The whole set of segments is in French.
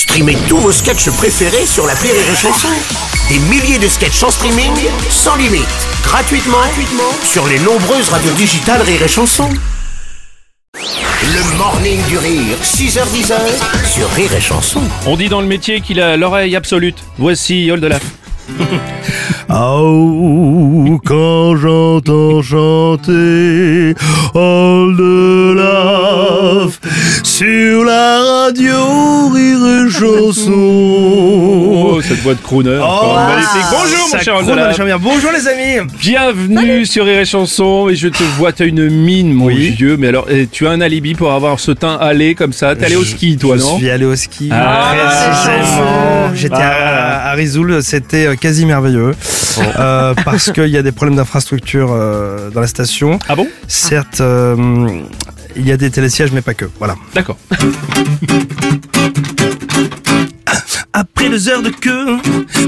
Streamez tous vos sketchs préférés sur la Rire et Chanson. Des milliers de sketchs en streaming, sans limite, gratuitement, gratuitement sur les nombreuses radios digitales Rire et Chanson. Le morning du rire, 6h10 sur Rire et Chanson. On dit dans le métier qu'il a l'oreille absolue. Voici Oldelaf. Oh, quand j'entends chanter All Chanson. Oh, cette voix de crooner. encore magnifique. Bonjour mon cher. Bonjour les amis. Bienvenue sur Rire et Chanson et je te vois, t'as une mine mon vieux, mais alors eh, tu as un alibi pour avoir ce teint allé comme ça, t'es allé au ski toi Je non? suis allé au ski. Ah, précisément. J'étais à, à Risoul, c'était euh, quasi merveilleux. Euh, parce qu'il y a des problèmes d'infrastructure euh, dans la station. Ah bon? Certes, euh, il y a des télésièges, mais pas que. Voilà. D'accord. Heures de queue,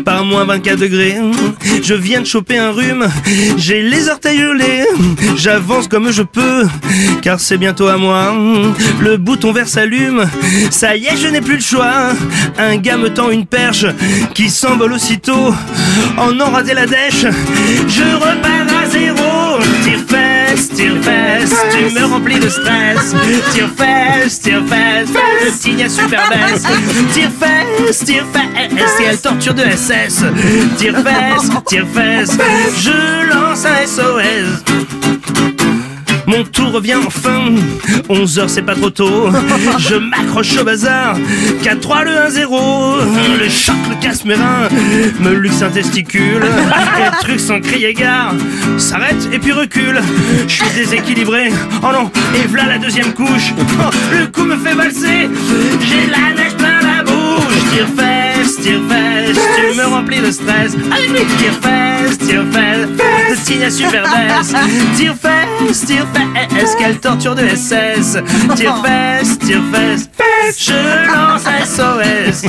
par moins 24 degrés, je viens de choper un rhume, j'ai les orteils gelés, j'avance comme je peux, car c'est bientôt à moi, le bouton vert s'allume, ça y est je n'ai plus le choix, un gars me tend une perche, qui s'envole aussitôt, en en raté la dèche, je repars à zéro, tire fesse, tire fesse, tu me remplis de stress, tire fesse, tire fesse, le signe à super baisse, tire fesse, tire fesse, et elle torture de SS, tire fesse, tire fesse, je lance un SOS. Mon tour revient enfin, 11 heures c'est pas trop tôt, je m'accroche au bazar, 4-3 le 1-0, le choc me casse mes reins, me luxe un testicule, et le truc sans crier gare, s'arrête et puis recule, je suis déséquilibré, oh non, et voilà la deuxième couche, Oh, le coup me fait valser, j'ai la neige plein la bouche, tire fesse, tire fesse, tu me remplis de stress, lui, tire fesse, tire fesse, le signe à super baisse, tire fesse, tire fesse, quelle torture de SS, tire fesse, tire fesse, je lance SOS.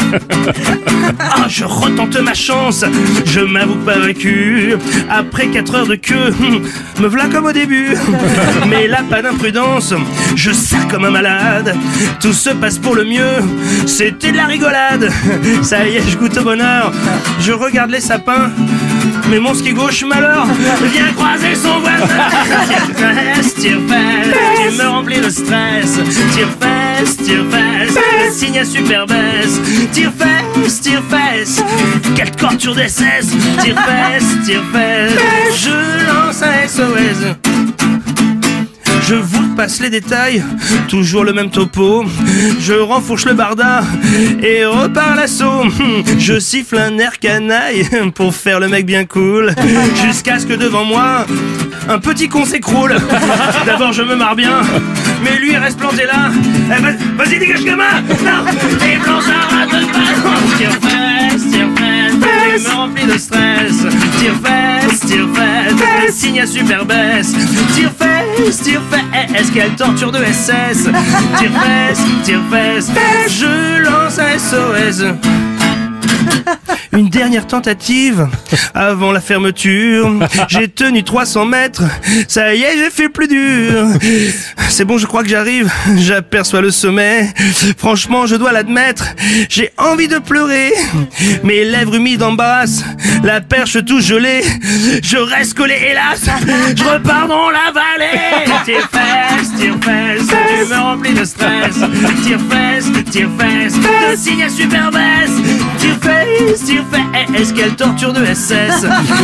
Ah, je retente ma chance, je m'avoue pas vaincu. Après 4 heures de queue, hum, me voilà comme au début. Mais là, pas d'imprudence, je sers comme un malade. Tout se passe pour le mieux, c'était de la rigolade. Ça y est, je goûte au bonheur, je regarde les sapins. Mais mon ski gauche malheur vient croiser son voisin. Tire fesse, tire fesse, tu me remplis de stress. Tire fesse, tire fesse, le signe à super baisse. Tire fesse, tire fesse, quelle torture d'SS. Tire fesse, tire fesse, je lance un SOS. Je vous passe les détails, toujours le même topo. Je renfourche le barda et repars l'assaut. Je siffle un air canaille pour faire le mec bien cool. Jusqu'à ce que devant moi, un petit con s'écroule. D'abord je me marre bien, mais lui reste planté là. Eh, va- Vas-y, dégage gamin super baisse. Tire fesse, tire fesse, quelle torture de SS. Tire fesse, tire fesse, je lance un SOS. Une dernière tentative avant la fermeture. J'ai tenu 300 mètres. Ça y est, j'ai fait plus dur. C'est bon, je crois que j'arrive. J'aperçois le sommet. Franchement, je dois l'admettre. J'ai envie de pleurer. Mes lèvres humides embrassent. La perche tout gelée. Je reste collé, hélas. Je repars dans la vallée. Tire fesse, Tu me remplis de stress. Tire fesse, tire fesse. Le signe à super baisse. Tire fesse, tire fesse. Quelle torture de SS.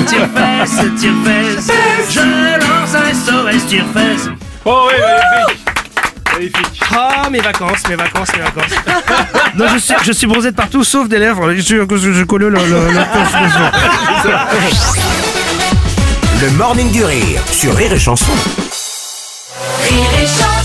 Tire fesse, tire fesse. Je lance un SOS, tire fesse. Oh oui, magnifique. Magnifique. Ah, mes vacances, mes vacances, mes vacances. Non, je suis, je suis bronzé de partout sauf des lèvres. Je suis, je, je colle le, le, le- Le morning du rire sur Rire et Chanson. Rire et chanson